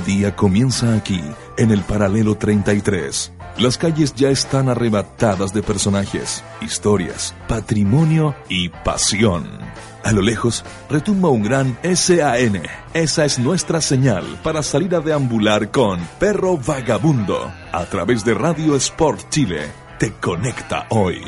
Nuevo día comienza aquí, en el paralelo 33. Las calles ya están arrebatadas de personajes, historias, patrimonio y pasión. A lo lejos retumba un gran SAN. Esa es nuestra señal para salir a deambular con Perro Vagabundo. A través de Radio Sport Chile, te conecta hoy.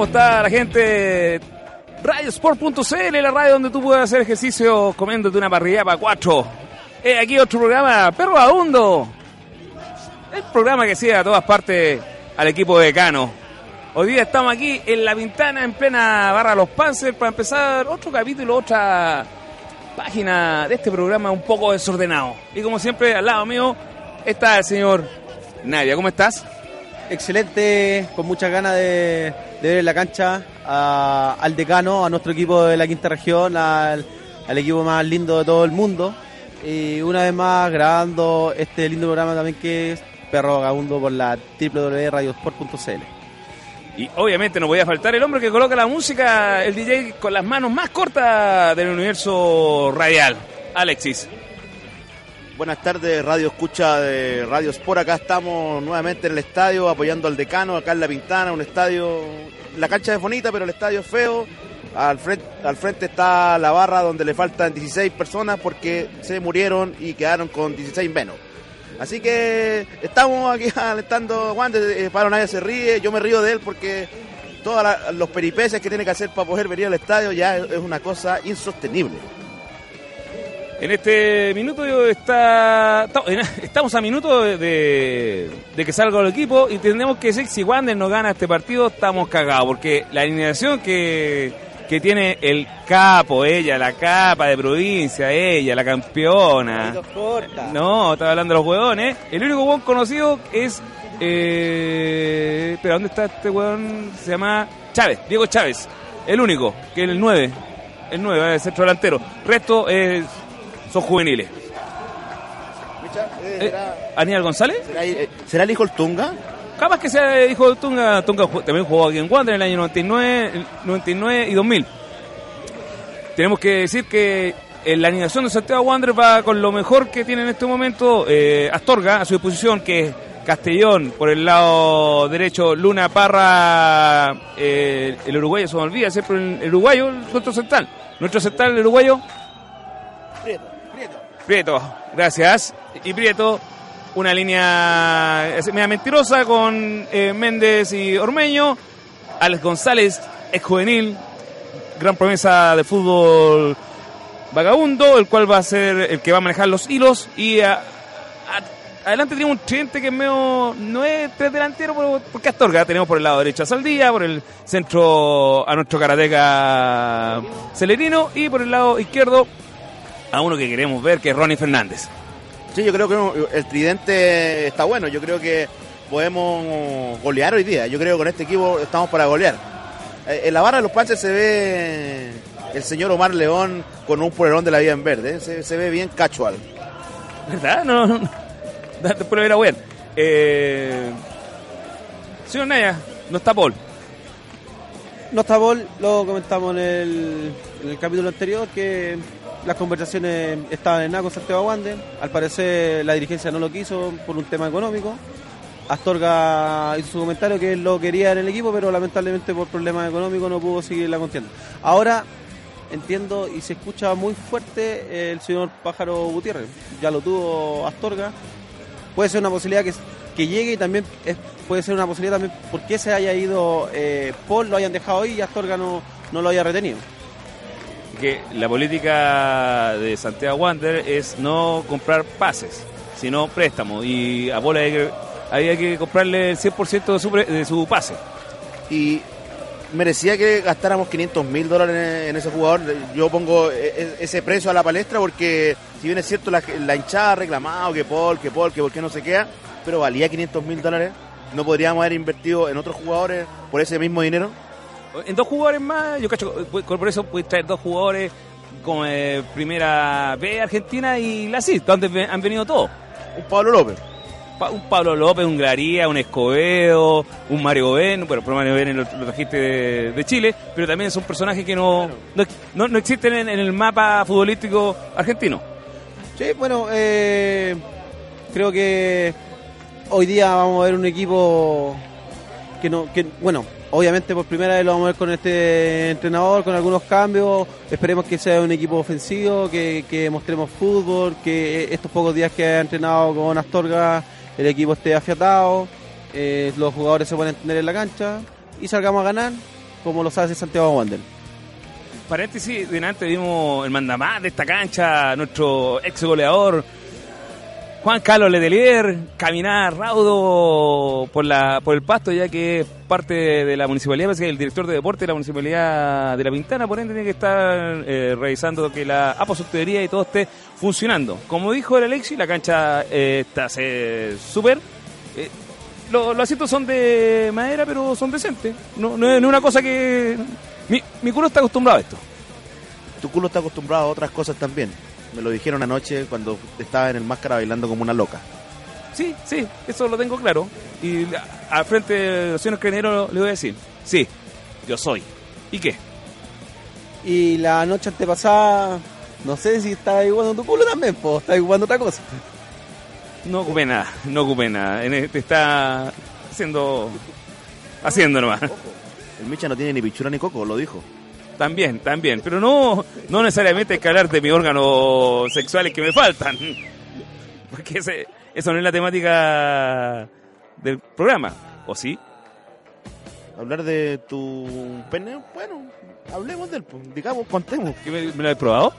¿Cómo está la gente? Radiosport.cl, la radio donde tú puedes hacer ejercicio comiéndote una parrilla para cuatro. Eh, aquí otro programa, Perro Abundo. El programa que sigue a todas partes al equipo de Cano. Hoy día estamos aquí en La Ventana, en plena barra Los Panzers, para empezar otro capítulo, otra página de este programa un poco desordenado. Y como siempre, al lado mío está el señor Nadia. ¿Cómo estás? Excelente, con muchas ganas de, ver en la cancha al decano, a nuestro equipo de la quinta región, al, al equipo más lindo de todo el mundo. Y una vez más grabando este lindo programa también que es Perro Vagabundo por la www.radiosport.cl. Y obviamente no podía faltar el hombre que coloca la música, el DJ con las manos más cortas del universo radial, Alexis. Buenas tardes, Radio Escucha de Radio Sport. Acá estamos nuevamente en el estadio apoyando al decano, acá en La Pintana, un estadio. La cancha es bonita, pero el estadio es feo. Al frente, está la barra donde le faltan 16 personas porque se murieron y quedaron con 16 menos. Así que estamos aquí alentando Wander, eh, Pablo nadie se ríe, yo me río de él porque todos los peripecias que tiene que hacer para poder venir al estadio ya es una cosa insostenible. En este minuto está, estamos a minuto de, de- de que salga el equipo y tendremos que decir si Wander no gana este partido estamos cagados porque la alineación que, que tiene el capo, ella, la capa de provincia, ella, la campeona. No, estaba hablando de los huevones. El único hueón conocido es. Eh, pero ¿dónde está este hueón? Se llama Chávez, Diego Chávez. El único, que es el 9. El 9, el centro delantero. Resto eh, son juveniles. Eh, ¿Aníbal González? ¿Será, eh, será el hijo el Tunga? Capaz que sea hijo de Tunga. Tunga también jugó aquí en Wander en el año 99, el 99 y 2000. Tenemos que decir que en la animación de Santiago Wander va con lo mejor que tiene en este momento eh, Astorga a su disposición, que es Castellón por el lado derecho, Luna Parra, eh, el uruguayo se me olvida, siempre el, el uruguayo, nuestro central. Nuestro central, el uruguayo, Prieto, gracias. Y Prieto, una línea media mentirosa con eh, Méndez y Ormeño. Alex González, ex juvenil, gran promesa de fútbol vagabundo, el cual va a ser el que va a manejar los hilos. Y a- a- adelante tenemos un tridente que es medio, no es tres delantero, pero- porque Astorga tenemos por el lado derecho a Saldía, por el centro a nuestro karateca Celerino y por el lado izquierdo a uno que queremos ver, que es Ronnie Fernández. Sí, yo creo que el tridente está bueno. Yo creo que podemos golear hoy día. Yo creo que con este equipo estamos para golear. Eh, En la barra de los panches se ve el señor Omar León con un polerón de la vida en verde. Se, se ve bien casual. ¿Verdad? No, no, no. Después lo verá bien. Eh... Señor Naya, no está Paul. No está Bol, lo comentamos en el, en el capítulo anterior, que las conversaciones estaban en nada con Santiago Wander. Al parecer la dirigencia no lo quiso por un tema económico. Astorga hizo su comentario que él lo quería en el equipo, pero lamentablemente por problemas económicos no pudo seguir la contienda. Ahora entiendo y se escucha muy fuerte el señor Pájaro Gutiérrez. Ya lo tuvo Astorga. Puede ser una posibilidad que que llegue y también puede ser una posibilidad también por qué se haya ido eh, Paul, lo hayan dejado ahí y Astorga no, no lo haya retenido. Que la política de Santiago Wander es no comprar pases, sino préstamos. Y a Pola hay que, comprarle el 100% de su, de su pase. Y merecía que gastáramos 500 mil dólares en, ese jugador. Yo pongo e- e- ese precio a la palestra porque, si bien es cierto, la, la hinchada ha reclamado que Paul, que Paul, que por qué no se queda, pero valía 500 mil dólares. No podríamos haber invertido en otros jugadores por ese mismo dinero. En dos jugadores más, yo cacho, por por eso puedes traer dos jugadores como eh, primera B Argentina y la CIS, donde han venido todos. Un Pablo López. Pa- Un Pablo López, un Glaría, un Escobedo, un Mario Ben, bueno, pero Mario Ben lo, lo trajiste de, de Chile, pero también son personajes que no, no, no- no existen en, en el mapa futbolístico argentino. Sí, bueno, eh, creo que hoy día vamos a ver un equipo que no, que bueno, obviamente por primera vez lo vamos a ver con este entrenador, con algunos cambios. Esperemos que sea un equipo ofensivo, que, que mostremos fútbol, que estos pocos días que ha entrenado con Astorga el equipo esté afiatado, eh, los jugadores se puedan entender en la cancha y salgamos a ganar como lo sabe hacer Santiago Wander. Paréntesis, delante vimos el mandamás de esta cancha, nuestro ex goleador Juan Carlos Letelier, caminar raudo por la por el pasto, ya que es parte de la municipalidad, parece que el director de deporte de la municipalidad de La Pintana, por ende tiene que estar eh, revisando que la aposotería y todo esté funcionando. Como dijo el Alexi, la cancha eh, está súper. eh, lo- los asientos son de madera, pero son decentes. No, no es una cosa que. Mi, mi culo está acostumbrado a esto. Tu culo está acostumbrado a otras cosas también. Me lo dijeron anoche cuando estaba en el máscara bailando como una loca. Sí, sí, eso lo tengo claro. Y a- al frente de los señores Creneros le voy a decir: Sí, yo soy. ¿Y qué? Y la noche antepasada, no sé si estaba jugando tu culo también, pues, estaba jugando otra cosa. No ocupé nada, no ocupé nada. En este está haciendo. Haciendo nomás. El Micha no tiene ni pichura ni coco, lo dijo. También, también. Pero no, no necesariamente hay que hablar de mis órganos sexuales que me faltan. Porque ese, eso no es la temática del programa. ¿O sí? Hablar de tu pene, bueno, hablemos de él, pues, digamos, contemos. ¿Que me, me lo he probado?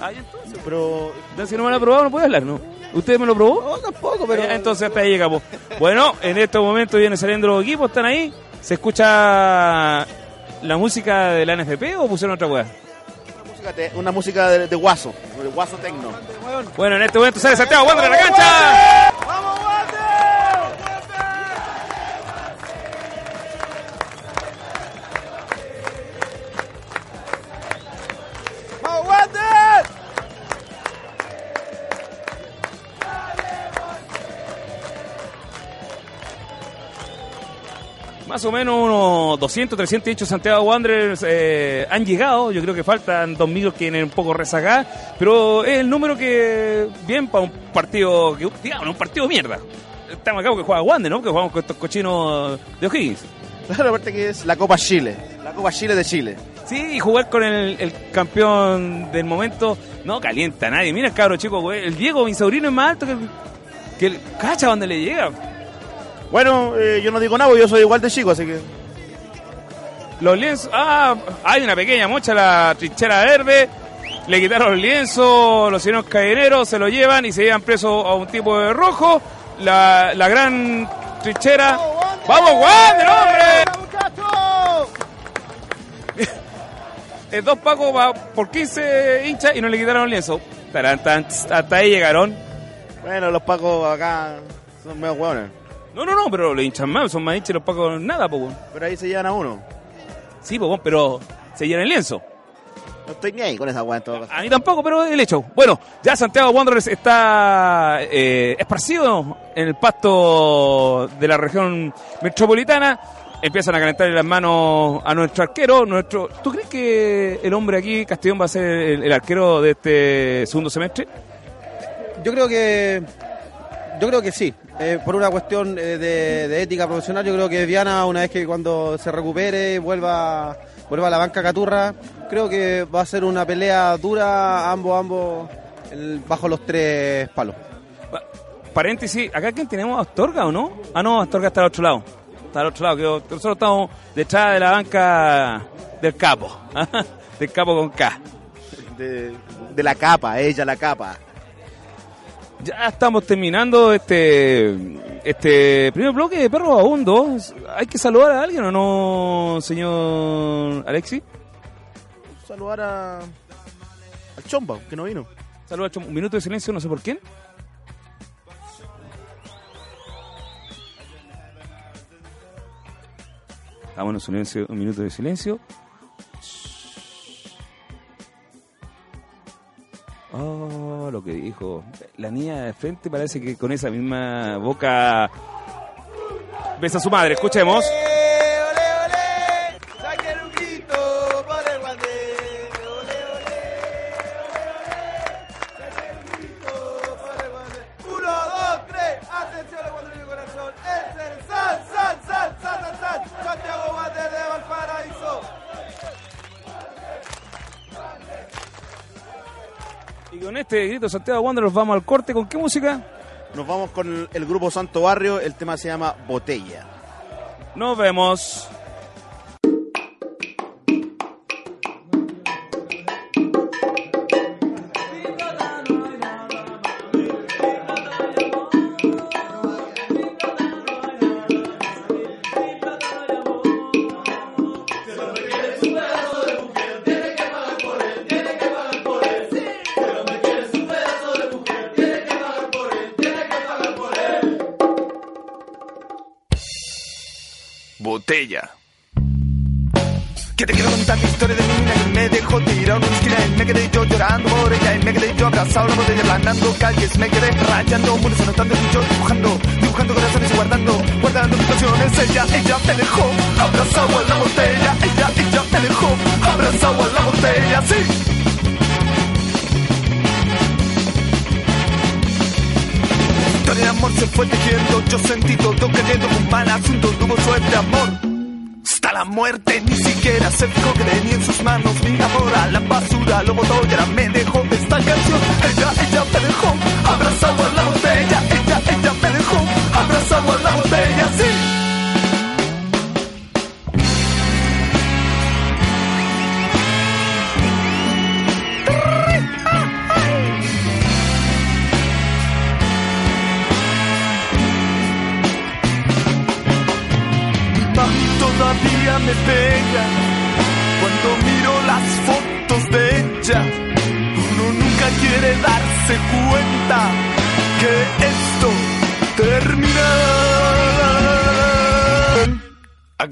Ah, ya entonces. Pero No, Si no me lo he probado, no puedo hablar, ¿no? ¿Usted me lo probó? No, tampoco, pero. Ya, entonces hasta ahí llegamos. Bueno, en estos momentos vienen saliendo los equipos, están ahí. ¿Se escucha la música de la NFP o pusieron otra weá? una música, de, guaso, de guaso tecno. Bueno, en este momento sale Santiago Wander a la cancha. Más o menos unos 200, 300 hinchas Santiago Wanderers eh, han llegado. Yo creo que faltan dos mil que vienen un poco rezagados. Pero es el número que, bien, para un partido, que, digamos, un partido de mierda. Estamos acá porque juega Wander, ¿no? Que jugamos con estos cochinos de O'Higgins. Claro, aparte que es la Copa Chile, la Copa Chile de Chile. Sí, y jugar con el, el campeón del momento no calienta a nadie. Mira el cabro chico, güey. El Diego, mi sobrino, es más alto que el. Que el cacha donde le llega. Bueno, eh, yo no digo nada, yo soy igual de chico, así que Los lienzos. Ah, hay una pequeña mocha la trinchera verde. Le quitaron los lienzos, los señores cadeneros se lo llevan y se llevan preso a un tipo de rojo. La, la gran trinchera. ¡Vamos, Wander, hombre! El dos pacos por 15 hinchas y no le quitaron los lienzos. Tarán, tan, hasta ahí llegaron. bueno, los pacos acá son medio hueones. No, no, no, pero los hinchas más, son más hinchas los pacos nada, po, weón. Pero ahí se llevan a uno. Sí, po, weón, pero se llena el lienzo. No estoy ni ahí con esa hueá en todo caso. A mí tampoco, pero el hecho. Bueno, ya Santiago Wanderers está eh, esparcido en el pasto de la región metropolitana. Empiezan a calentar las manos a nuestro arquero. Nuestro, ¿Tú crees que el hombre aquí, Castellón, va a ser el, el arquero de este segundo semestre? Yo creo que. Yo creo que sí. Eh, por una cuestión eh, de, de ética profesional, yo creo que Viana, una vez que cuando se recupere, vuelva, vuelva a la banca Caturra, creo que va a ser una pelea dura, ambos, ambos, el- bajo los tres palos. paréntesis, ¿acá quién tenemos? ¿Astorga o no? Ah, no, Astorga está al otro lado. Está al otro lado, que nosotros estamos detrás de la banca del capo. del capo con K. De, de la capa, ella la capa. Ya estamos terminando este este primer bloque de Perro Abundo. ¿Hay que saludar a alguien o no, señor Alexi? Saludar a, al Chomba, que no vino. Saludos, un minuto de silencio, no sé por quién. Silencio, un minuto de silencio. Oh, lo que dijo. La niña de frente parece que con esa misma boca besa a su madre. Escuchemos. Grito Santiago Wander nos vamos al corte. ¿Con qué música? Nos vamos con el, el grupo Santo Barrio, el tema se llama Botella. Nos vemos. Ella ella me dejó abrazado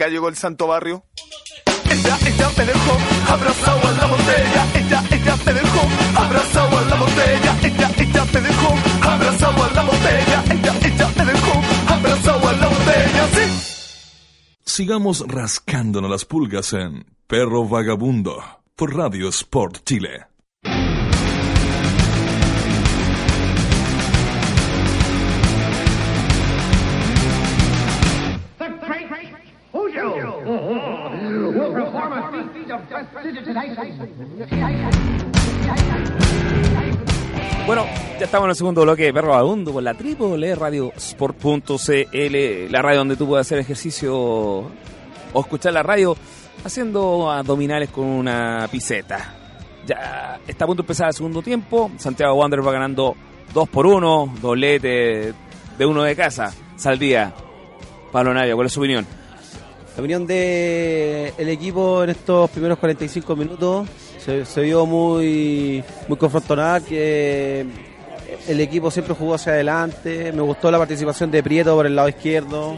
Acá llegó el santo barrio. Ella, ella me dejó abrazado a la botella. Ella, ella me dejó abrazado a la botella. Ella, ella me dejó abrazado a la botella. Ella, ella me dejó abrazado a la botella. Sí. Sigamos rascándonos las pulgas en Perro Vagabundo por Radio Sport Chile. Bueno, ya estamos en el segundo bloque de Perro Vagabundo por la triple Radio Sport.cl, la radio donde tú puedes hacer ejercicio o escuchar la radio haciendo abdominales con una piseta. Ya está a punto de empezar el segundo tiempo. Santiago Wander va ganando 2 por 1, doblete de uno de casa. Saldía. Pablo Navia, ¿cuál es su opinión? La opinión de el equipo en estos primeros 45 minutos se, vio muy muy confrontonada que el equipo siempre jugó hacia adelante. Me gustó la participación de Prieto por el lado izquierdo,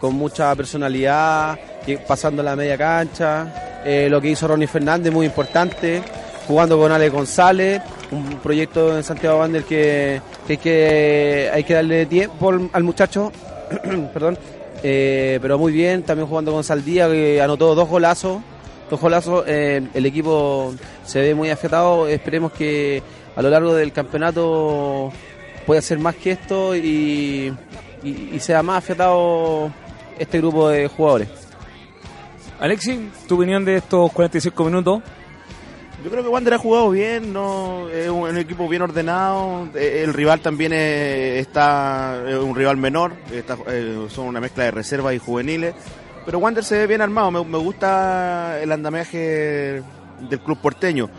con mucha personalidad, pasando la media cancha. Eh, lo que hizo Ronnie Fernández, muy importante, jugando con Ale González, un proyecto en Santiago Wander que, que que hay que darle tiempo al muchacho. Perdón. Eh, pero muy bien, también jugando con Saldía, que anotó dos golazos. Dos golazos, eh, el equipo se ve muy afiatado. Esperemos que a lo largo del campeonato pueda hacer más que esto y, y- sea más afiatado este grupo de jugadores. Alexi, tu opinión de estos 45 minutos. Yo creo que Wander ha jugado bien, no es un, equipo bien ordenado. eh, El rival también eh, está es un rival menor, eh, son una mezcla de reservas y juveniles. Pero Wander se ve bien armado, me, me gusta el andamiaje del club porteño.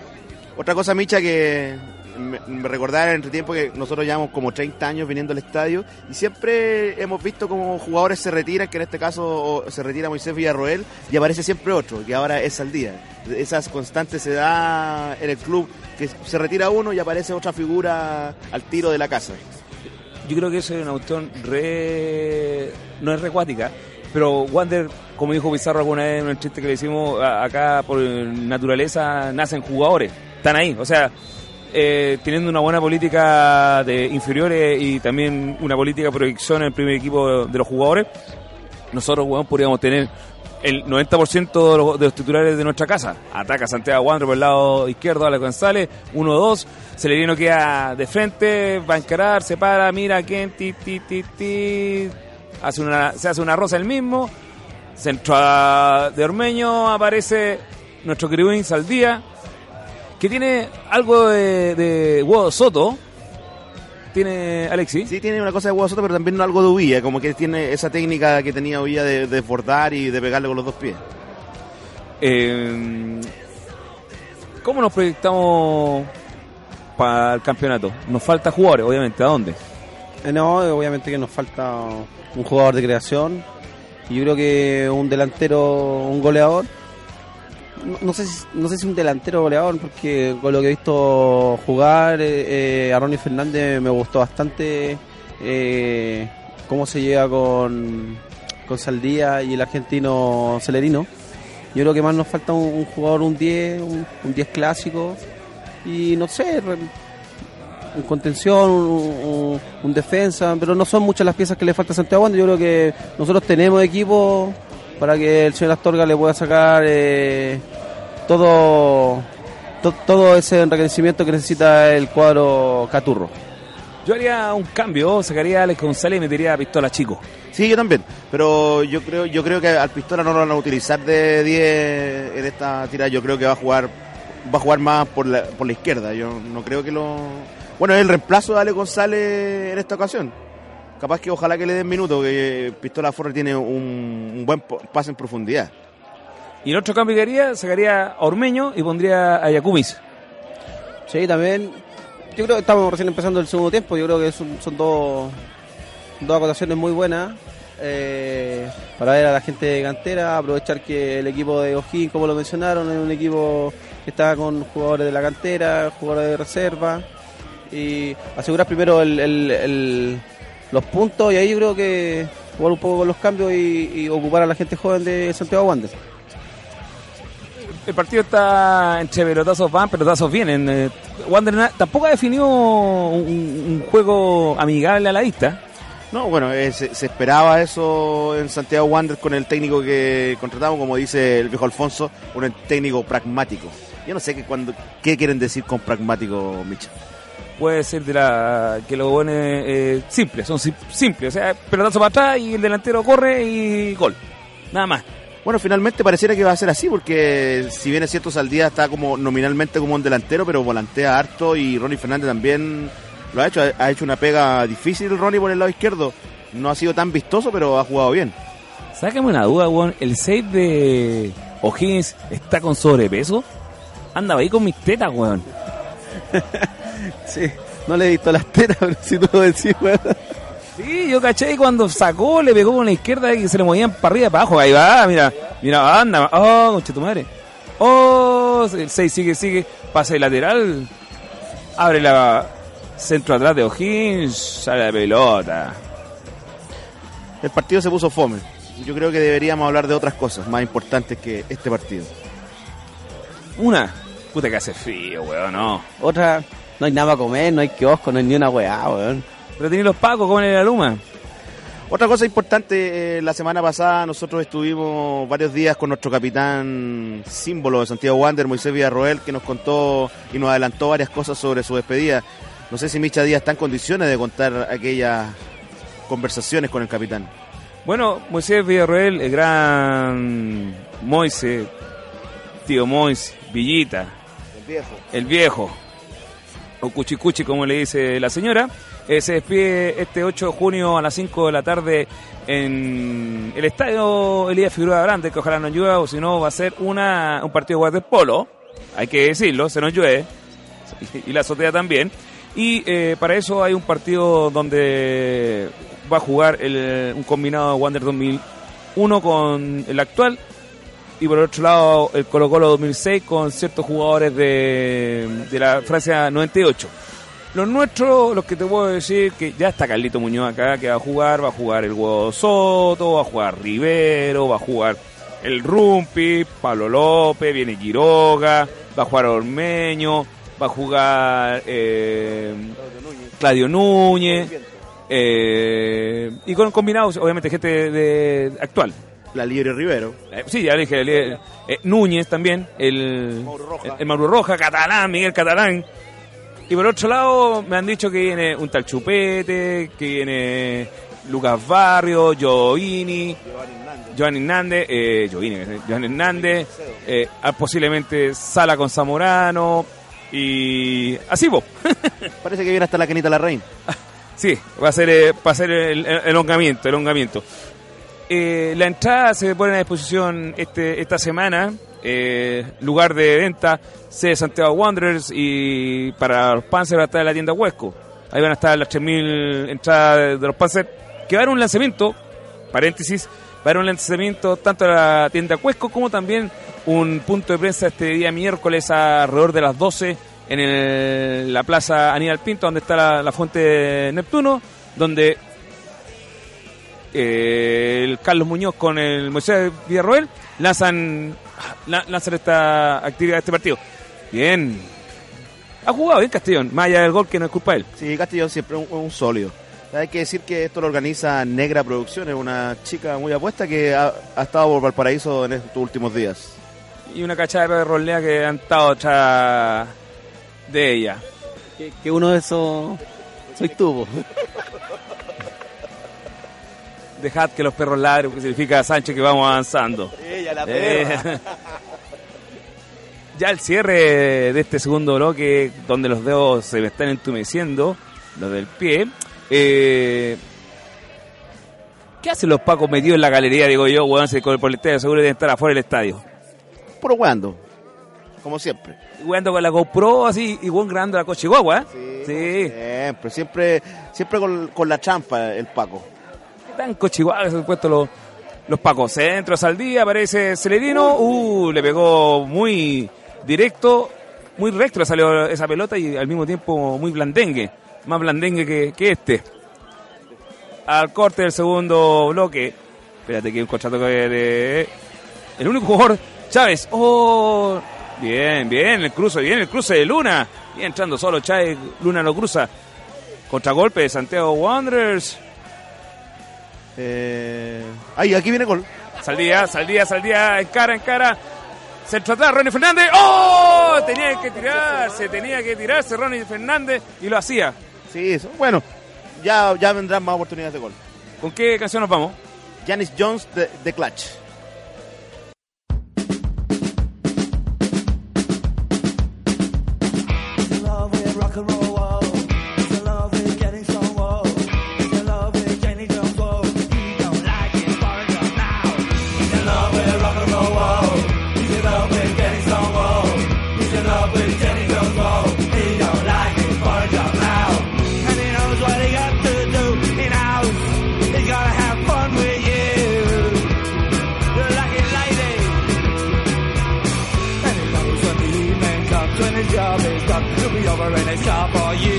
Otra cosa, Micha, que me, me recordaba entre tiempo que nosotros llevamos como 30 años viniendo al estadio y siempre hemos visto como jugadores se retiran, que en este caso se retira Moisés Villarroel y aparece siempre otro, que ahora es al día. Esas constantes se da en el club, que se retira uno y aparece otra figura al tiro de la casa. Yo creo que eso es una cuestión re... no es recuática, pero Wander, como dijo Pizarro alguna vez en el chiste que le hicimos, acá por naturaleza nacen jugadores, están ahí, o sea, eh, teniendo una buena política de inferiores y también una política de proyección en el primer equipo de los jugadores, nosotros, podríamos tener el 90% de los, de los titulares de nuestra casa. Ataca Santiago Wander por el lado izquierdo, Alex González, 1-2. Celerino queda de frente, va a encarar, se para, mira quién, ti, ti, ti, ti. Hace una, se hace una rosa el mismo. Centro a- de Ormeño, aparece nuestro Criwin Saldía, que tiene algo de, de Hugo Soto. Tiene Alexis. Sí, tiene una cosa de Hugo Soto, pero también algo de Uvilla, como que tiene esa técnica que tenía Uvilla de, de desbordar y de pegarle con los dos pies. Eh, ¿Cómo nos proyectamos para el campeonato? Nos falta jugadores, obviamente. ¿A dónde? Eh, No, obviamente que nos falta un jugador de creación. Y yo creo que un delantero, un goleador. No, sé, si, no sé si un delantero goleador, porque con lo que he visto jugar eh, eh, a Ronnie Fernández me gustó bastante eh, cómo se lleva con, con Saldía y el argentino Celerino. Yo creo que más nos falta un, un jugador, un 10, un, un 10 clásico. Y no sé, un contención, un, un- defensa, pero no son muchas las piezas que le falta a Santiago. Yo creo que nosotros tenemos equipo para que el señor Astorga le pueda sacar eh, todo, to- todo ese enriquecimiento que necesita el cuadro Caturro. Yo haría un cambio, sacaría a Alex González y metería a Pistola Chico. Sí, yo también. Pero yo creo, yo creo que al Pistola no lo van a utilizar de 10 en esta tirada. Yo creo que va a jugar, va a jugar más por la, por la izquierda. Yo no creo que lo. Bueno, es el reemplazo de Ale González en esta ocasión. Capaz que ojalá que le den minutos, que Pistola Forre tiene un, un buen pase en profundidad. Y el otro cambio que haría, sacaría a Ormeño y pondría a Yacumis. Sí, también. Yo creo que estamos recién empezando el segundo tiempo. Yo creo que son, son dos, dos acotaciones muy buenas eh, para ver a la gente de cantera. Aprovechar que el equipo de O'Higgins, como lo mencionaron, es un equipo que está con jugadores de la cantera, jugadores de reserva. Y asegurar primero el- el- el- los puntos. Y ahí yo creo que jugar un poco con los cambios y, y ocupar a la gente joven de Santiago Wanderers. El partido está entre pelotazos van, pelotazos vienen. Eh, Wander na- tampoco ha definido un, un juego amigable a la vista. No, bueno, eh, se, se esperaba eso en Santiago Wander con el técnico que contratamos, como dice el viejo Alfonso, un técnico pragmático. Yo no sé qué, cuando, qué quieren decir con pragmático, Micha. Puede ser de la que los buenos eh, simples, son sim- simples. O sea, pelotazo para atrás y el delantero corre y gol. Nada más. Bueno, finalmente pareciera que va a ser así, porque si bien es cierto, Saldía está como nominalmente como un delantero, pero volantea harto y Ronnie Fernández también lo ha hecho. Ha- hecho una pega difícil Ronnie por el lado izquierdo. No ha sido tan vistoso, pero ha jugado bien. Sácame una duda, weón. ¿El save de O'Higgins está con sobrepeso? Andaba ahí con mis tetas, weón. Sí, no le he visto las tetas, pero si tú lo decís, weón. Sí, yo caché y cuando sacó, le pegó con la izquierda y se le movían para arriba y para abajo. Ahí va, mira, mira, anda. Oh, conche tu madre. Oh, el 6 sigue, sigue. Pase lateral. Abre la centro atrás de O'Higgins. Sale la pelota. El partido se puso fome. Yo creo que deberíamos hablar de otras cosas más importantes que este partido. Una. Puta que hace frío, weón, no. Otra, no hay nada para comer, no hay kiosco, no hay ni una weá, weón. Pero tiene los pacos, comen en la luma. Otra cosa importante, eh, la semana pasada nosotros estuvimos varios días con nuestro capitán símbolo de Santiago Wander, Moisés Villarroel, que nos contó y nos adelantó varias cosas sobre su despedida. No sé si Micha Díaz está en condiciones de contar aquellas conversaciones con el capitán. Bueno, Moisés Villarroel, el gran Moise, tío Mois, Villita, viejo. el viejo, o Cuchicuchi como le dice la señora, eh, se despide este 8 de junio a las 5 de la tarde en el estadio Elías Figueroa Grande, que ojalá no llueva, o si no va a ser una, un partido de waterpolo, hay que decirlo, se nos llueve, y la azotea también. Y eh, para eso hay un partido donde va a jugar el- un combinado de Wander 2001 con el actual y por otro lado el Colo Colo 2006 con ciertos jugadores de, de la Francia 98. Los nuestros, los que te puedo decir, que ya está Carlito Muñoz acá, que va a jugar, va a jugar el Huevo Soto, va a jugar Rivero, va a jugar el Rumpi, Pablo López, viene Quiroga, va a jugar Ormeño, va a jugar eh, Claudio Núñez, eh, y con combinados, obviamente, gente de- actual. La Libre Rivero. Eh, sí, ya dije, eh, eh, Núñez también, el Mauro Roja. el, el Mauro Roja, Catalán, Miguel Catalán. Y por otro lado, me han dicho que viene un tal Chupete, que viene Lucas Barrio, Giovini, Joan Hernández, eh, Joan Hernández, eh, ah, posiblemente Sala con Zamorano, y así vos. Parece que viene hasta la Canita Larraín. Sí, va a ser, eh, va a ser el, el elongamiento, elongamiento. Eh, la entrada se pone a disposición este, esta semana, eh, lugar de venta, C Santiago Wanderers y para los Panzer va a estar en la tienda Huesco. Ahí van a estar las 3.000 entradas de, los Panzer, que va a haber un lanzamiento, paréntesis, va a haber un lanzamiento tanto a la tienda Huesco como también un punto de prensa este día miércoles alrededor de las 12 en el- la plaza Aníbal Pinto, donde está la, fuente Neptuno, donde eh, el Carlos Muñoz con el Moisés Villarroel lanzan, la- lanzan esta actividad, este partido. Bien. Ha jugado bien Castellón, más allá del gol que no es culpa de él. Sí, Castellón siempre un, un sólido. Hay que decir que esto lo organiza Negra Producciones, una chica muy apuesta que ha, ha estado por Valparaíso en estos últimos días. Y una cachada de rolea que han estado atrás de ella. Que, que uno de esos soy tú. Dejad que los perros ladren, que significa Sánchez que vamos avanzando. Ella, la Eh, ya el cierre de este segundo bloque, donde los dedos se me están entumeciendo, los del pie. Eh, ¿Qué hacen los pacos metidos en la galería? Digo yo, weón, se con el estadio, seguro deben estar afuera del estadio. Puro hueando, como siempre. Jugando con la GoPro así, y weón grabando la coche guagua, ¿eh? Sí. Siempre, siempre, siempre con, con la trampa el Paco. ¿Qué tan cochiguados se han puesto los, los pacos? Centros al día, aparece Celerino, uh, le pegó muy directo, muy recto le salió esa pelota y al mismo tiempo muy blandengue, más blandengue que, que este. Al corte del segundo bloque, espérate que hay un contrato que de... El único jugador, Chávez, oh, bien, bien, el cruce, bien, el cruce de Luna, bien entrando solo Chávez, Luna lo cruza. Contragolpe de Santiago Wanderers. Eh... Ay, aquí viene gol. Saldía, saldía, saldía, en cara, en cara. Centro atrás, Ronnie Fernández. ¡Oh! Tenía que tirarse, tenía que tirarse Ronnie Fernández y lo hacía. Sí, eso. Bueno, ya, ya vendrán más oportunidades de gol. ¿Con qué canción nos vamos? Janis Jones de, de Clutch. when they stop or you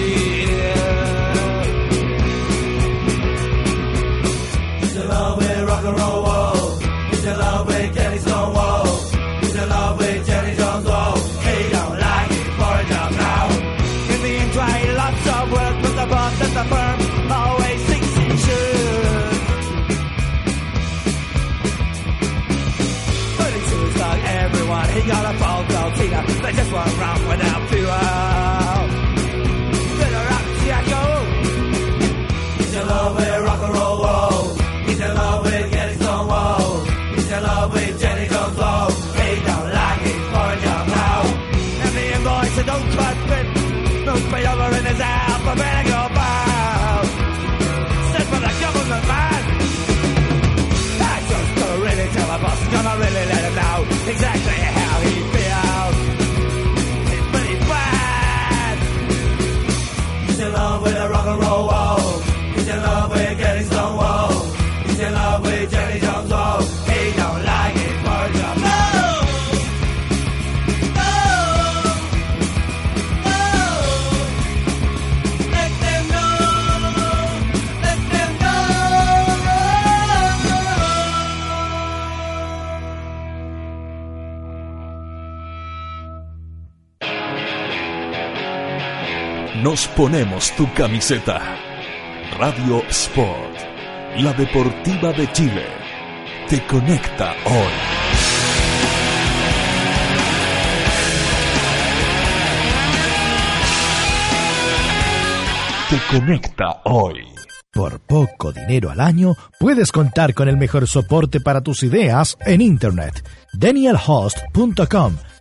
don't trust it. No failure in his alphabet. Ponemos tu camiseta. Radio Sport, la deportiva de Chile, te conecta hoy. Te conecta hoy. Por poco dinero al año, puedes contar con el mejor soporte para tus ideas en Internet. DanielHost.com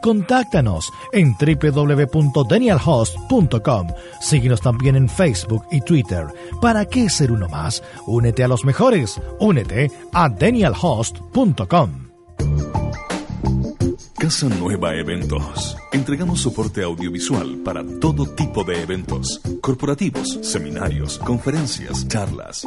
Contáctanos en www.danielhost.com. Síguenos también en Facebook y Twitter. ¿Para qué ser uno más? Únete a los mejores. Únete a danielhost.com. Casa Nueva Eventos. Entregamos soporte audiovisual para todo tipo de eventos, corporativos, seminarios, conferencias, charlas,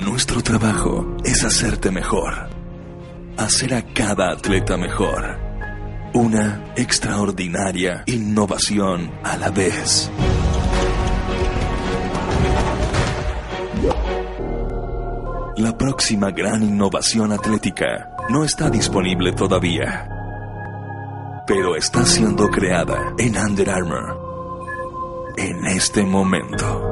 Nuestro trabajo es hacerte mejor. Hacer a cada atleta mejor. Una extraordinaria innovación a la vez. La próxima gran innovación atlética no está disponible todavía, pero está siendo creada en Under Armour en este momento.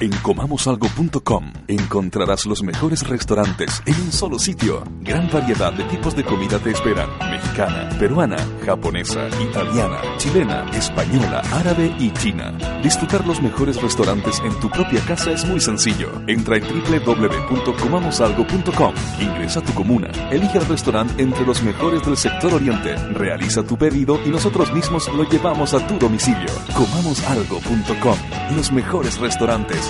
En comamosalgo.com encontrarás los mejores restaurantes en un solo sitio. Gran variedad de tipos de comida te esperan. Mexicana, peruana, japonesa, italiana, chilena, española, árabe y china. Disfrutar los mejores restaurantes en tu propia casa es muy sencillo. Entra en www.comamosalgo.com, ingresa a tu comuna, elige el restaurante entre los mejores del sector oriente, realiza tu pedido y nosotros mismos lo llevamos a tu domicilio. Comamosalgo.com, los mejores restaurantes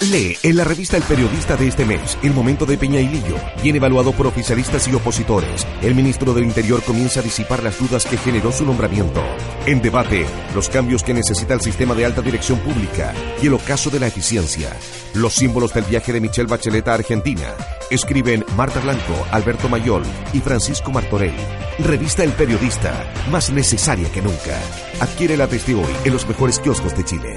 Lee en la revista El Periodista de este mes, El Momento de Peña y Lillo, bien evaluado por oficialistas y opositores. El ministro del Interior comienza a disipar las dudas que generó su nombramiento. En debate, los cambios que necesita el sistema de alta dirección pública y el ocaso de la eficiencia. Los símbolos del viaje de Michelle Bachelet a Argentina. Escriben Marta Blanco, Alberto Mayol y Francisco Martorell. Revista El Periodista, más necesaria que nunca. Adquiere desde hoy en los mejores kioscos de Chile.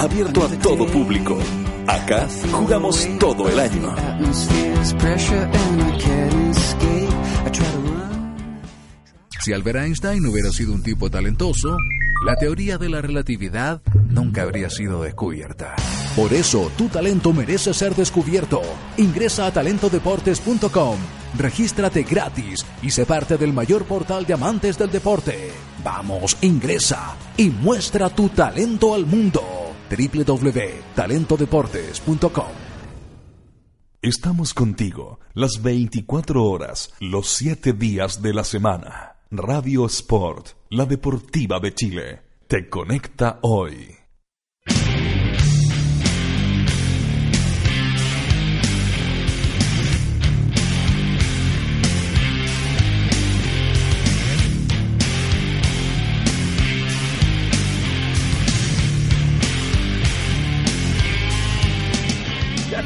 Abierto a todo público. Acá jugamos todo el año. Si Albert Einstein hubiera sido un tipo talentoso, la teoría de la relatividad nunca habría sido descubierta. Por eso, tu talento merece ser descubierto. Ingresa a talentodeportes.com, regístrate gratis y sé parte del mayor portal de amantes del deporte. Vamos, ingresa y muestra tu talento al mundo. www.talentodeportes.com Estamos contigo las 24 horas, los 7 días de la semana. Radio Sport, la deportiva de Chile, te conecta hoy.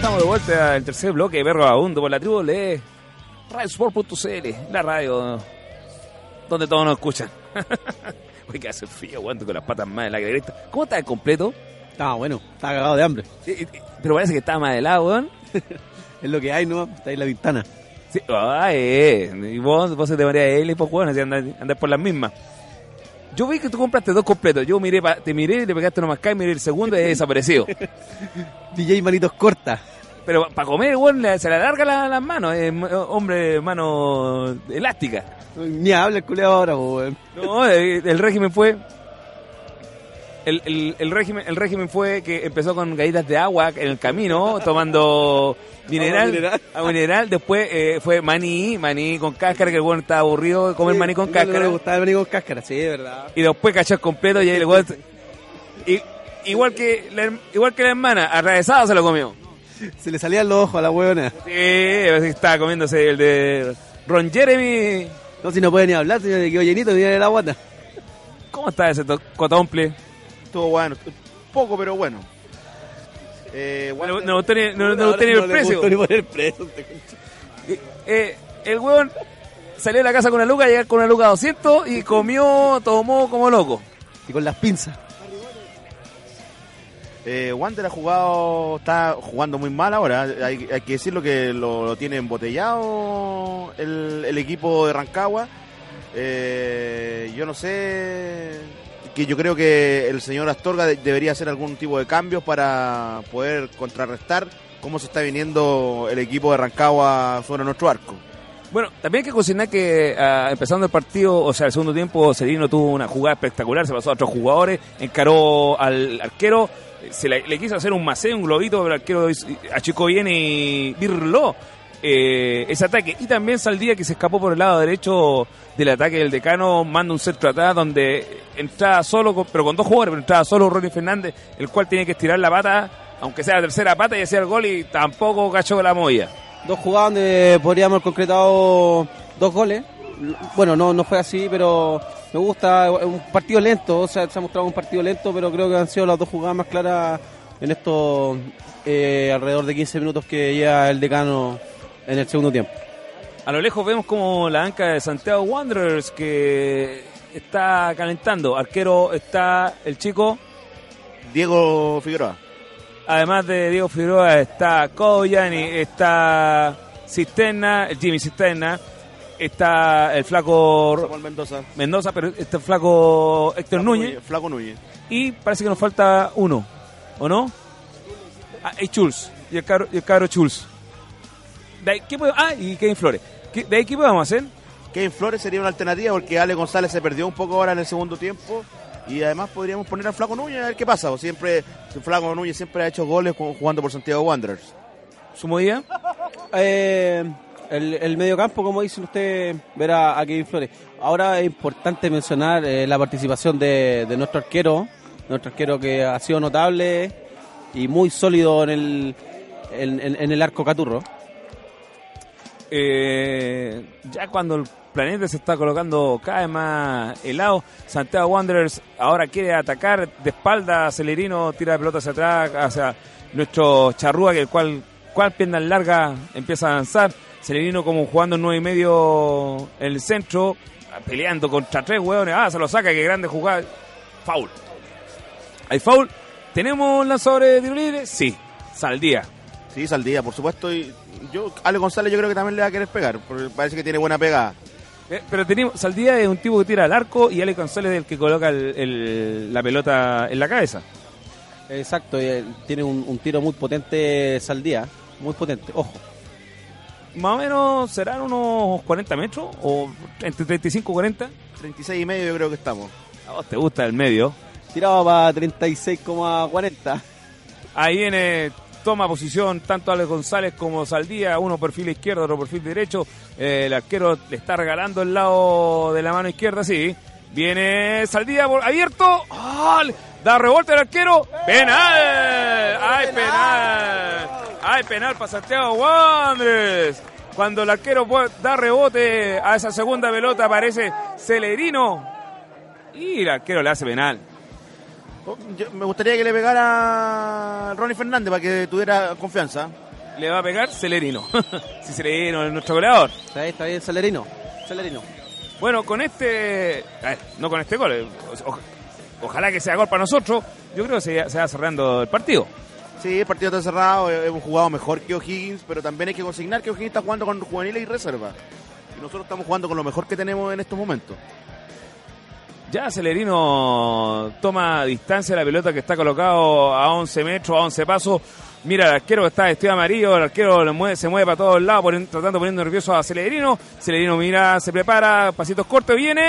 Estamos de vuelta al tercer bloque de Perro Vagabundo por la tribu de radiosport.cl, la radio donde todos nos escuchan. Uy, que hace frío, aguanto con las patas más en la directa. ¿Cómo está el completo? Estaba bueno, estaba cagado de hambre. Pero parece que está más helado, weón. es lo que hay, ¿no? Está ahí la ventana. Sí, ah, eh. Y vos, vos se te María L, pues bueno, así andas, andas por las mismas. Yo vi que tú compraste dos completos. Yo miré, pa- te miré, le pegaste nomás acá y miré el segundo y he desaparecido. DJ Manitos Corta. Pero para comer, weón, le- se le alarga la- las manos. M- hombre, mano elástica. Ni habla el culeado ahora, weón. No, eh, el régimen fue. El, el, el régimen, el régimen fue que empezó con galletas de agua en el camino, tomando mineral, mineral. agua mineral. Después eh, fue maní, maní con cáscara, que el bueno estaba aburrido de comer maní con no, cáscara. le gustaba el maní con cáscara, sí, es verdad. Y después cachó completo y ahí el weón- y- igual que la, igual que la hermana, atravesado se lo comió. Se le salían los ojos a la weona. Sí, estaba comiéndose el de Ron Jeremy. No, si no puede ni hablar, señor, quedó llenito, tiene la guata. ¿Cómo está ese to- cotomple? Estuvo bueno, poco pero bueno. Eh, No, no, no, no gustó ni el precio. Eh, el weón salió de la casa con una luca, llegó con una luca 200 y comió, tomó como loco. Y con las pinzas. Eh, Wander ha jugado, está jugando muy mal ahora. Hay, hay que decirlo que lo, lo tiene embotellado el, el equipo de Rancagua. Eh, yo no sé, que yo creo que el señor Astorga de- debería hacer algún tipo de cambios para poder contrarrestar cómo se está viniendo el equipo de Rancagua sobre nuestro arco. Bueno, también hay que consignar que ah, empezando el partido, o sea, el segundo tiempo, Serino tuvo una jugada espectacular, se pasó a otros jugadores, encaró al arquero, eh, se le, quiso hacer un maceo, un globito, pero el arquero achicó bien y birló eh, ese ataque. Y también Saldía, que se escapó por el lado derecho del ataque del decano, manda un centro atrás donde entraba solo, pero con dos jugadores, pero entraba solo Ronnie Fernández, el cual tiene que estirar la pata, aunque sea la tercera pata, y hacía el gol y tampoco cachó la molla. Dos jugadas donde podríamos haber concretado dos goles. Bueno, no, no fue así, pero me gusta. Un partido lento, o sea, se ha mostrado un partido lento, pero creo que han sido las dos jugadas más claras en estos eh, alrededor de 15 minutos que lleva el decano en el segundo tiempo. A lo lejos vemos como la banca de Santiago Wanderers que está calentando. Arquero está el chico. Diego Figueroa. Además de Diego Figueroa está Koyani, está Cisterna, el Jimmy Cisterna, está el flaco Samuel Mendoza. Mendoza, pero está el flaco Héctor Flaco Núñez. Flaco Núñez. Y parece que nos falta uno, ¿o no? Ah, y y el cabro, y el cabro Schulz. De ahí, ¿qué podemos- ah, y Kevin Flores. ¿Qué- ¿De ahí qué podemos hacer? Kevin Flores sería una alternativa porque Ale González se perdió un poco ahora en el segundo tiempo y además podríamos poner al Flaco Núñez a ver qué pasa. O siempre, Flaco Núñez siempre ha hecho goles jugando por Santiago Wanderers. ¿Su movida? Eh, el, el mediocampo, como dicen ustedes, ver a, a Kevin Flores. Ahora es importante mencionar eh, la participación de, de nuestro arquero, nuestro arquero que ha sido notable y muy sólido en el, en, en- en el arco Caturro. Eh, ya cuando el planeta se está colocando cada vez más helado, Santiago Wanderers ahora quiere atacar de espalda, Celerino tira la pelota hacia atrás, hacia nuestro charrúa, que el cual, cual pierna larga empieza a avanzar. Celerino como jugando en nueve y medio en el centro, peleando contra tres hueones, ah, se lo saca, qué grande jugada, foul. ¿Hay foul? ¿Tenemos lanzadores de tiro libre? Sí, Saldía. Sí, Saldía, por supuesto. Yo, Ale González yo creo que también le va a querer pegar, porque parece que tiene buena pegada. Eh, pero tenemos, Saldía es un tipo que tira al arco y Ale González es el que coloca el- el- la pelota en la cabeza. Exacto, y, eh, tiene un, un tiro muy potente Saldía, muy potente, ojo. Más o menos serán unos 40 metros o entre 35 y 40. 36 y medio yo creo que estamos. ¿A vos te gusta el medio? Tirado para 36,40. Ahí viene, toma posición tanto Alex González como Saldía, uno perfil izquierdo, otro perfil derecho. Eh, el arquero le está regalando el lado de la mano izquierda, sí. Viene Saldía abierto. ¡Ah! Da revuelta el arquero. ¡Penal! ¡Hay penal! ¡Hay penal para Santiago Wanderers! Cuando el arquero da rebote a esa segunda pelota aparece Celerino. Y el arquero le hace penal. Yo- me gustaría que le pegara a Ronnie Fernández para que tuviera confianza. Le va a pegar Celerino. sí, Celerino es nuestro goleador. Ahí está bien, Celerino. Celerino. Bueno, con este. a ver, no con este gol. eh, o- ojalá que sea gol para nosotros. Yo creo que se, se va cerrando el partido. Sí, el partido está cerrado, eh, hemos jugado mejor que O'Higgins, pero también hay que consignar que O'Higgins está jugando con juveniles y reserva. Y nosotros estamos jugando con lo mejor que tenemos en estos momentos. Ya Celerino toma distancia de la pelota que está colocado a 11 metros, a 11 pasos. Mira, el arquero que está vestido amarillo, el arquero se mueve para todos lados, poniendo- tratando poniendo nervioso a Celerino. Celerino mira, se prepara, pasitos cortos, viene.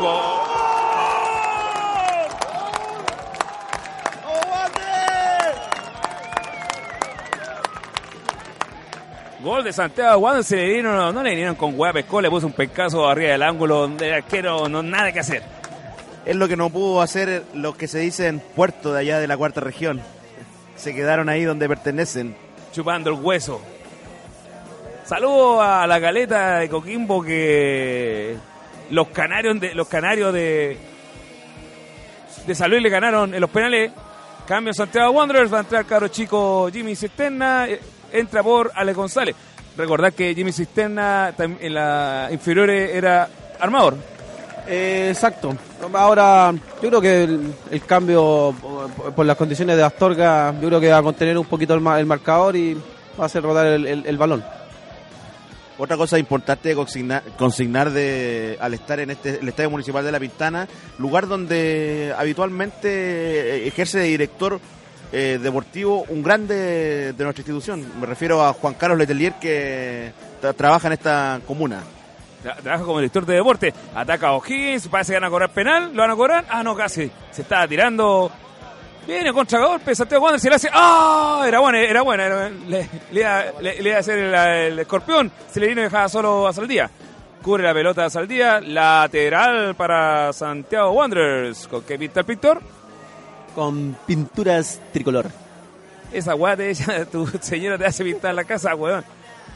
Gol de Santiago Wander, Celerino no, no le vinieron con hueá pescó, le puso un pescazo arriba del ángulo donde el arquero no nada que hacer. Es lo que no pudo hacer los que se dicen puerto de allá de la cuarta región. Se quedaron ahí donde pertenecen. chupando el hueso. Saludo a la caleta de Coquimbo que los canarios de los canarios de de San Luis le ganaron en los penales. Cambio Santiago Wanderers, va a entrar caro chico Jimmy Cisterna, eh, entra por Ale González. Recordad que Jimmy Cisterna en la inferiores era armador. Eh, exacto. Ahora, yo creo que el, el cambio por, por las condiciones de Astorga, yo creo que va a contener un poquito el, ma- el marcador y va a hacer rodar el, el- el balón. Otra cosa importante de consignar, consignar de, al estar en este, el Estadio Municipal de La Pintana, lugar donde habitualmente eh, ejerce de director eh, deportivo un grande de nuestra institución. Me refiero a Juan Carlos Letelier que tra- trabaja en esta comuna. Tra- Trabaja como director de deporte. Ataca a O'Higgins, parece que van a cobrar penal. ¿Lo van a cobrar? Ah, no, casi. Se estaba tirando. Viene contragolpe, Santiago Wander se le hace. ¡Ah! Era buena, era buena. le, le iba, le- le a hacer el, el escorpión. Celerino dejaba solo a Saldía. Cubre la pelota a Saldía. Lateral para Santiago Wanderers. ¿Con qué pinta el pintor? Con pinturas tricolor. Esa weá te echa- tu señora te hace pintar la casa, weón.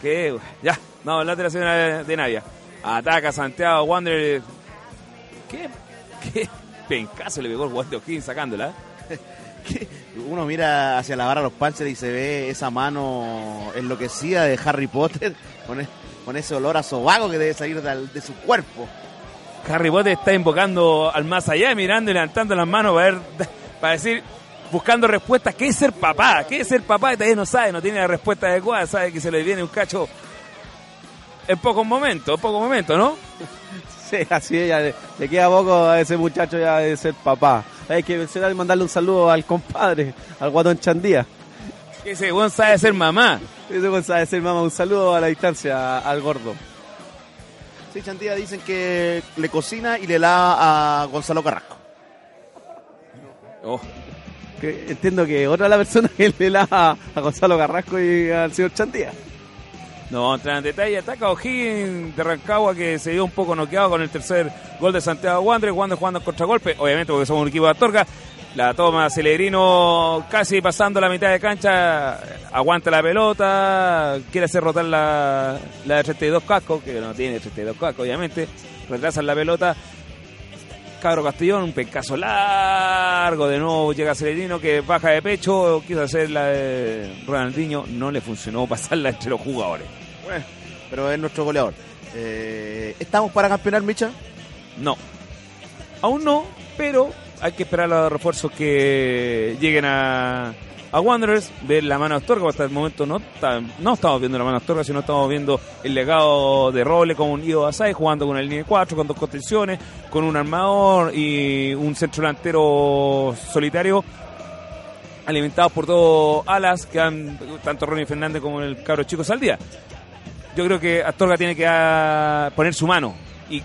Que ya, no, hablar de la señora de, Nadia. Ataca Santiago Wanderers. ¿Qué? ¿Qué? Pencaso le pegó el guante de O'Higgins sacándola. Uno mira hacia la barra de los panchers y se ve esa mano enloquecida de Harry Potter con, e- con ese olor a sobaco que debe salir de, de su cuerpo. Harry Potter está invocando al más allá, mirando y levantando las manos para, ver, para decir, buscando respuestas. ¿Qué es ser papá? ¿Qué es ser papá? Y todavía no sabe, no tiene la respuesta adecuada, sabe que se le viene un cacho en pocos momentos, en pocos momentos, ¿no? Sí, así es, ya le, le queda poco a ese muchacho ya de ser papá. Hay que mencionar y mandarle un saludo al compadre, al guatón Chandía. Que ese weón sabe ser mamá. Ese weón sabe ser mamá. Un saludo a la distancia al gordo. Sí, Chantía dicen que le cocina y le lava a Gonzalo Carrasco. Oh, Que entiendo que otra la persona que le lava a Gonzalo Carrasco y al señor Chandía. No, entra en detalle, ataca O'Higgins de Rancagua que se dio un poco noqueado con el tercer gol de Santiago Wanderers, Wander jugando en contragolpe, obviamente porque somos un equipo de Astorga. La toma Celerino casi pasando la mitad de cancha, aguanta la pelota, quiere hacer rotar la, la de 32 cascos, que no tiene 32 cascos obviamente, retrasan la pelota. Cabro Castellón, un pescazo largo, de nuevo llega Celerino que baja de pecho, quiso hacer la de Ronaldinho, no le funcionó pasarla entre los jugadores. Bueno, pero es nuestro goleador. Eh, ¿Estamos para campeonar, Micha? No. Aún no, pero hay que esperar los refuerzos que lleguen a, a Wanderers, ver la mano de Astorga, hasta el momento no, no estamos viendo la mano de Astorga, sino estamos viendo el legado de Roble con un Ido Asai, jugando con el línea 4, con dos contenciones, con un armador y un centro delantero solitario alimentados por dos alas que han tanto Ronnie Fernández como el cabro chico Saldía. Yo creo que Astorga tiene que ah, poner su mano y,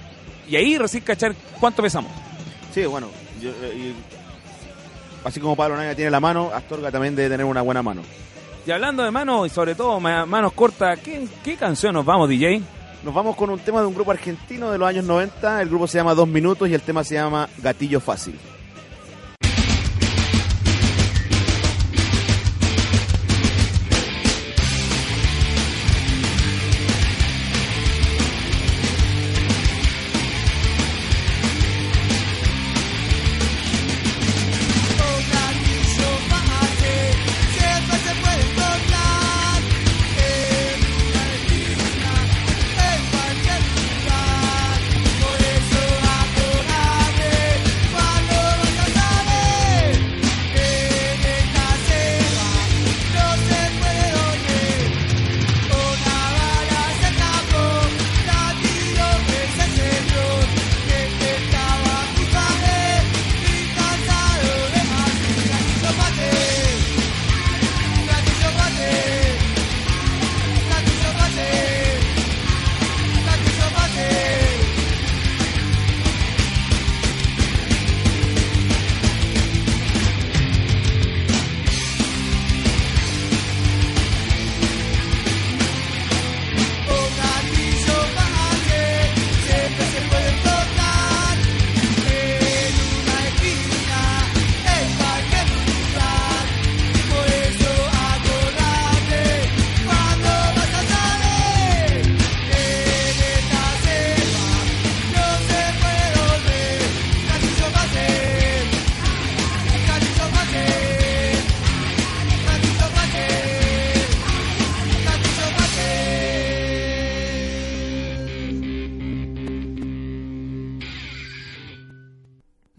y ahí recién cachar cuánto pesamos. Sí, bueno, eh, así como Pablo Naya tiene la mano, Astorga también debe tener una buena mano. Y hablando de manos y sobre todo ma- manos cortas, ¿qué, qué canción nos vamos, DJ? Nos vamos con un tema de un grupo argentino de los años 90. El grupo se llama Dos Minutos y el tema se llama Gatillo Fácil.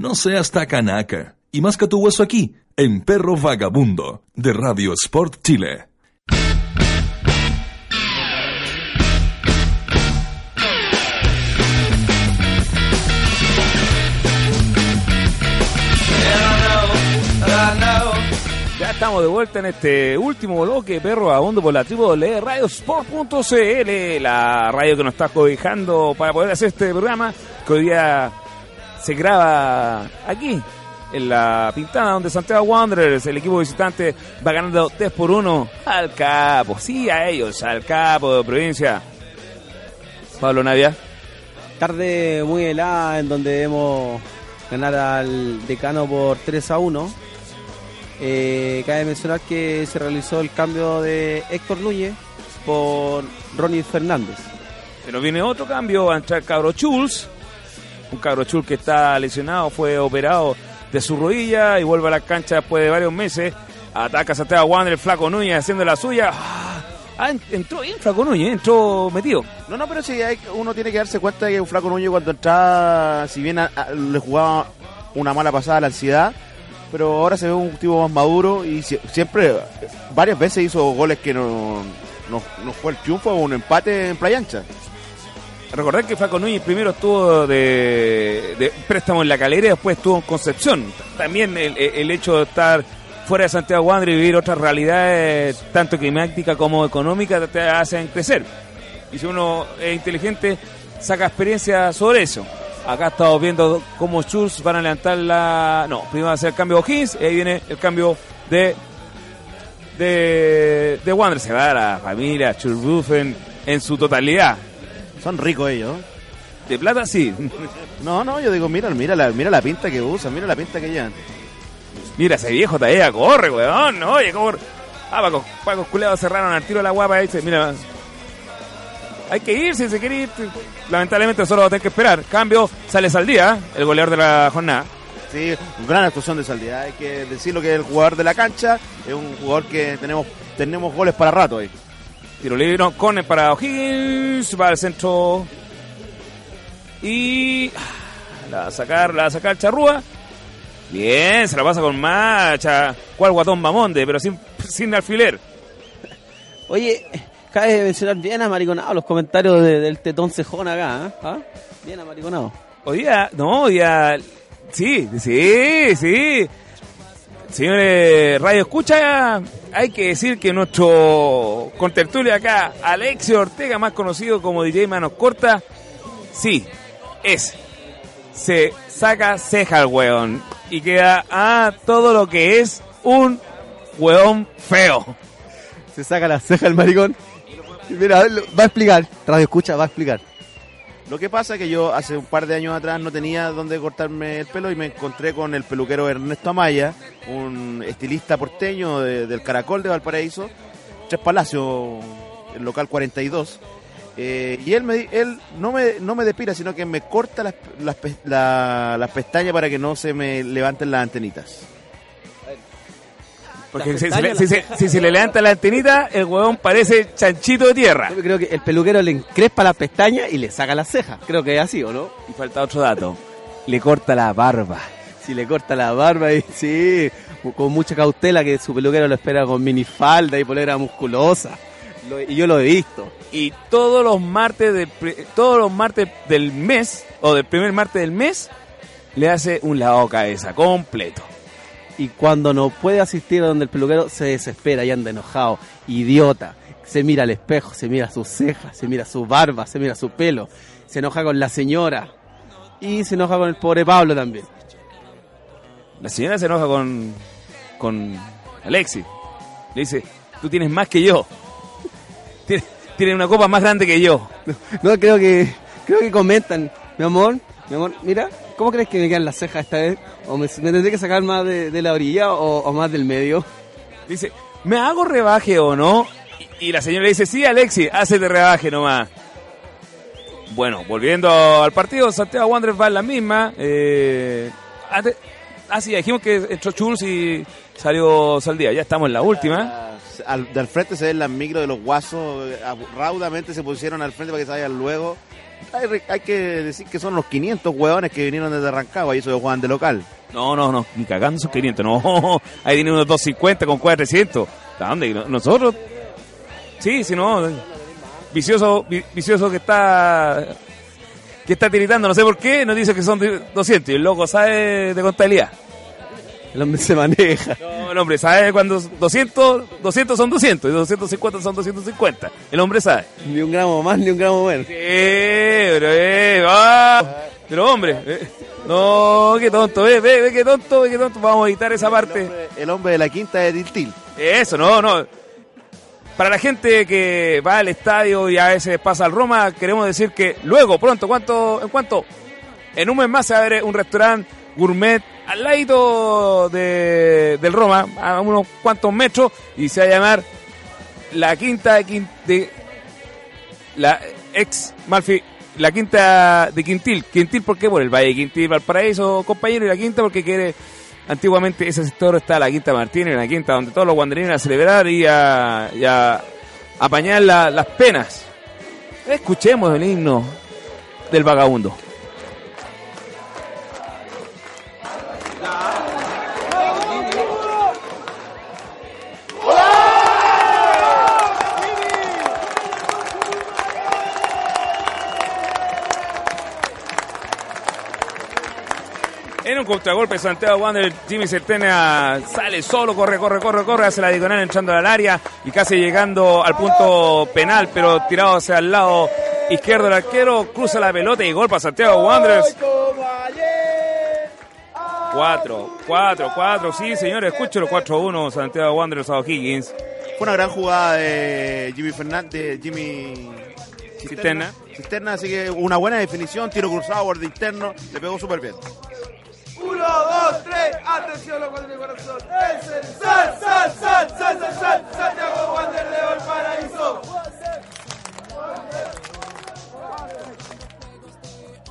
No seas tacanaca y masca tu hueso aquí, en Perro Vagabundo, de Radio Sport Chile. Ya estamos de vuelta en este último bloque, perro vagabundo por la tribu de radiosport.cl, la radio que nos está cobijando para poder hacer este programa que hoy día se graba aquí, en la Pintana, donde Santiago Wanderers, el equipo visitante, va ganando 3 por 1 al capo, sí, a ellos, al capo de provincia. Pablo Navia. Tarde muy helada en donde debemos ganar al decano por 3 a 1. Eh, cabe mencionar que se realizó el cambio de Héctor Núñez por Ronnie Fernández. Nos viene otro cambio, va a entrar Cabro Chuls, un Cabro Chul que está lesionado, fue operado de su rodilla y vuelve a la cancha después de varios meses. Ataca a Santiago Wander, el Flaco Núñez haciendo la suya. Ah, entró bien Flaco Núñez, entró metido. No, no, pero sí, hay- uno tiene que darse cuenta de que un flaco Núñez cuando entraba, si bien le jugaba una mala pasada a la ansiedad, pero ahora se ve un tipo más maduro y sie- siempre, varias veces hizo goles que no, no, no fue el triunfo o un empate en Playa Ancha. Recordad que Flaco Núñez primero estuvo de, préstamo en la calera después estuvo en Concepción. También el, hecho de estar fuera de Santiago Wander y vivir otras realidades, tanto climáticas como económicas, te hacen crecer. Y si uno es inteligente, saca experiencia sobre eso. Acá estamos viendo cómo Schultz van a levantar la... No, primero va a ser el cambio de O'Higgins ahí viene el cambio de... De, de Wander. Se va a la familia Schulrufen en su totalidad. Son ricos ellos. De plata sí. No, no, yo digo, mira, mira la, mira la pinta que usan, mira la pinta que llevan. Mira, ese viejo todavía corre, weón. No, oye, corre. Ah, Paco, Paco Culeado cerraron al tiro la guapa ahí. dice, Mira, hay que irse, si se quiere ir. Lamentablemente solo va a tener que esperar. Cambio, sale Saldía, el goleador de la jornada. Sí, gran actuación de Saldía. Hay que decirlo que es el jugador de la cancha, es un jugador que tenemos tenemos goles para rato ahí. Tiro libre, no, corner para O'Higgins, va al centro. Y. ah, La va a sacar, la va a sacar Charrúa. Bien, se la pasa con marcha. ¿Cuál guatón mamonde? Pero sin, sin alfiler. Oye, cabe mencionar bien amariconado los comentarios de- del tetón cejón acá, ¿eh? ¿Ah? Bien amariconado. Hoy día, no, hoy día, sí, sí, sí. Señores Radio Escucha, hay que decir que nuestro contertulio acá, Alexio Ortega, más conocido como DJ Manos Corta, sí, es. Se saca ceja el weón y queda a todo lo que es un weón feo. Se saca la ceja el maricón. Mira, va a explicar. Radio escucha, va a explicar. Lo que pasa es que yo hace un par de años atrás no tenía dónde cortarme el pelo y me encontré con el peluquero Ernesto Amaya, un estilista porteño de- del Caracol de Valparaíso, Tres Palacios, el local 42. Eh, y él, me, él no, me, no me sino que me corta las, las, la- las pestañas para que no se me levanten las antenitas. Porque si, si le- si se- si se le levanta la antenita, el huevón parece chanchito de tierra. Yo creo que el peluquero le encrespa las pestañas y le saca las cejas. Creo que es así, ¿o no? Y falta otro dato. Le corta la barba. Si le corta la barba y sí, con mucha cautela que su peluquero lo espera con minifalda y polera musculosa. Lo- y yo lo he visto. Y todos los martes de, todos los martes del mes, o del primer martes del mes, le hace un lavado de cabeza completo. Y cuando no puede asistir a donde el peluquero se desespera y anda enojado, idiota. Se mira al espejo, se mira sus cejas, se mira su barba, se mira su pelo, se enoja con la señora y se enoja con el pobre Pablo también. La señora se enoja con, con Alexi. Le dice, tú tienes más que yo. Tienes, tienes una copa más grande que yo. No, creo que creo que comentan, mi amor, mi amor, mira, ¿cómo crees que me quedan las cejas esta vez? ¿O me, me tendré que sacar más de, de la orilla o, o más del medio? Dice, ¿me hago rebaje o no? Y, y la señora le dice, sí, Alexi, hazte rebaje nomás. Bueno, volviendo al partido, Santiago Wanderers va en la misma. Eh, antes- ah, sí, dijimos que entró Chulz y salió Saldía. Ya estamos en la última. Al, de al frente se ven las micros de los guasos, eh, raudamente se pusieron al frente para que se vayan luego. Hay, que decir que son los 500 hueones que vinieron desde Rancagua y eso de de local. No, no, no, ni cagando esos 500, no. Ahí tiene unos 250 con 400. ¿A dónde? No- Nosotros. Sí, si no. Vicioso, vi- vicioso que está. Que está tiritando, no sé por qué, nos dice que son de 200 y el loco sabe de contabilidad. El hombre se maneja. No, el hombre sabe cuando 200, 200 son 200 y 250 son 250. El hombre sabe. Ni un gramo más, ni un gramo menos. Sí, pero, eh. Pero hombre, eh, no, qué tonto, ve, ve, ve, qué tonto, ve, qué tonto. Vamos a editar esa parte. El hombre de la quinta de Tiltil. Eso, no, no. Para la gente que va al estadio y a veces pasa al Roma, queremos decir que luego, pronto, ¿cuánto? ¿En cuánto? En un mes más se va a ver un restaurante gourmet al ladito de, del Roma, a unos cuantos metros, y se va a llamar la quinta de, la ex Malfi, la quinta de Quintil. Quintil, ¿por qué? Por el Valle de Quintil, Valparaíso, compañero, y la quinta porque quiere Antiguamente ese sector está la Quinta Martínez, la Quinta donde todos los guanderinos a celebrar y a, a apañar la- las penas. Escuchemos el himno del vagabundo. Contragolpe, Santiago Wander, Jimmy Certena sale solo, corre, corre, corre, corre, hace la diagonal entrando al área y casi llegando al punto penal, pero tirado hacia el lado izquierdo del arquero, cruza la pelota y gol para Santiago Wanderers. Cuatro, cuatro, cuatro, sí señores, escúchelo, 4-1, Santiago Wanderers a O'Higgins. Fue una gran jugada de Jimmy Fernández, Jimmy Cisterna. Cisterna, así que una buena definición, tiro cruzado, borde interno, le pegó súper bien. Uno, dos, tres, atención los cuatro de corazón. Es el Sal, Sal, Sal, Sal, Sal, Sal, Santiago Wander de Valparaíso.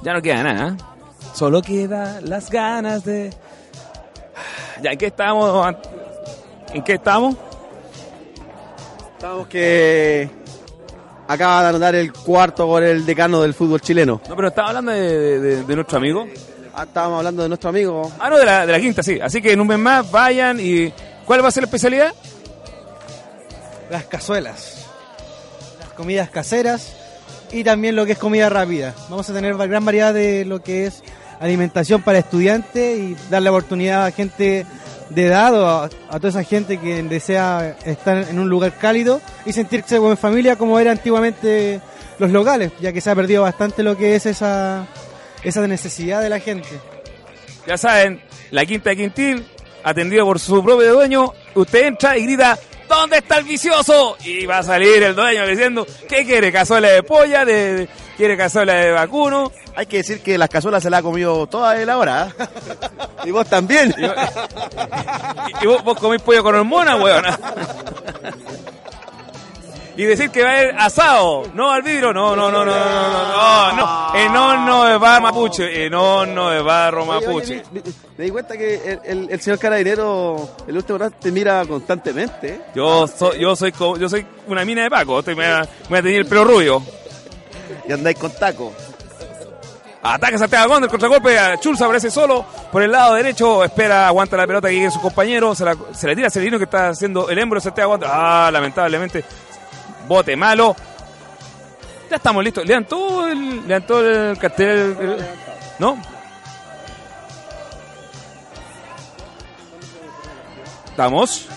Ya no queda nada, ¿eh? Solo queda las ganas de... Ya, ¿en qué estamos? ¿En qué estamos? Estamos que acaba de anotar el cuarto por el decano del fútbol chileno. No, pero estaba hablando de, de- de nuestro amigo. Ah, estábamos hablando de nuestro amigo. Ah, no, de la, de la quinta, sí. Así que en un mes más vayan y... ¿Cuál va a ser la especialidad? Las cazuelas, las comidas caseras y también lo que es comida rápida. Vamos a tener gran variedad de lo que es alimentación para estudiantes y darle oportunidad a gente de edad o a, a toda esa gente que desea estar en un lugar cálido y sentirse como en familia como era antiguamente los locales, ya que se ha perdido bastante lo que es esa, esa necesidad de la gente. Ya saben, la Quinta de Quintil, atendido por su propio dueño, usted entra y grita, ¿dónde está el vicioso? Y va a salir el dueño diciendo, ¿qué quiere? ¿Cazuela de polla? De, de- ¿Quiere cazuela de vacuno? Hay que decir que las cazuelas se las ha comido toda él ahora. ¿eh? y vos también. Y vos, vos comés pollo con hormona, weón. Y decir que va a haber asado, no al vidrio, no, no, no, no, no, no, no, no, en horno de bar mapuche, en horno de barro mapuche. me, me- di cuenta que el, el- el señor carabinero, el último rato, te mira constantemente. ¿eh? Yo soy, yo soy, co- yo soy una mina de Paco, estoy, me, voy a- me tener el pelo rubio. Y andáis con taco. Ataca Santiago Wander, contragolpe, a Chulza aparece solo por el lado derecho, espera, aguanta la pelota que llegue su compañero, se la, se la tira a Celino que está haciendo el embro de Santiago. Ah, lamentablemente, bote malo. Ya estamos listos, lean todo el, lean todo el cartel, el- ¿no? Estamos.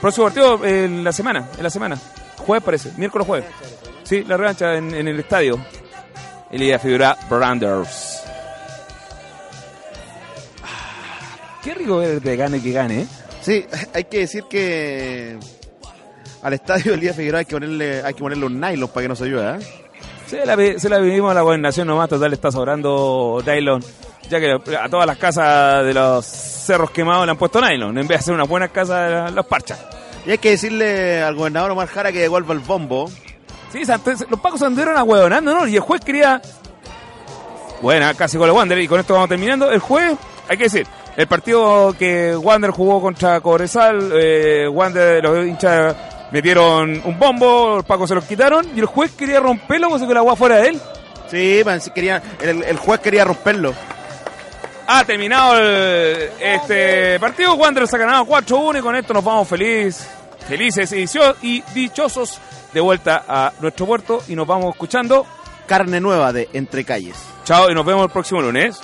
Próximo partido en la semana, en la semana. Jueves parece, miércoles jueves. Sí, la revancha en, el estadio. Elia Figura Branders. Ah, Qué rico ver que gane que gane, ¿eh? Sí, hay que decir que al estadio Elías Figueroa hay que ponerle, hay que ponerle un nylon para que nos ayude, ¿eh? Se la, vi- se la vivimos a la gobernación nomás, total está sobrando nylon. Ya que a todas las casas de los cerros quemados le han puesto nylon, en vez de hacer una buena casa de la- los parchas. Y hay que decirle al gobernador Omar Jara que devuelva el bombo. Sí, los pacos anduvieron a huevonando, ¿no? Y el juez quería. Buena, casi con el Wander, y con esto vamos terminando. El juez, hay que decir, el partido que Wander jugó contra Cobresal, eh, Wander, los hinchas metieron un bombo, los pacos se los quitaron, y el juez quería romperlo, si que la agua fuera de él. Sí, man, sí quería, el, el juez quería romperlo. Ha terminado el- este partido. Wanderers ha ganado 4-1 y con esto nos vamos feliz, felices y dichosos de vuelta a nuestro puerto y nos vamos escuchando. Carne nueva de Entre Calles. Chao y nos vemos el próximo lunes.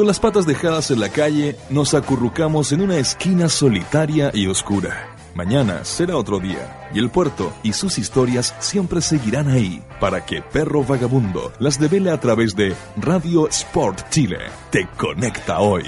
Con las patas dejadas en la calle, nos acurrucamos en una esquina solitaria y oscura. Mañana será otro día, y el puerto y sus historias siempre seguirán ahí, para que Perro Vagabundo las devele a través de Radio Sport Chile. Te conecta hoy.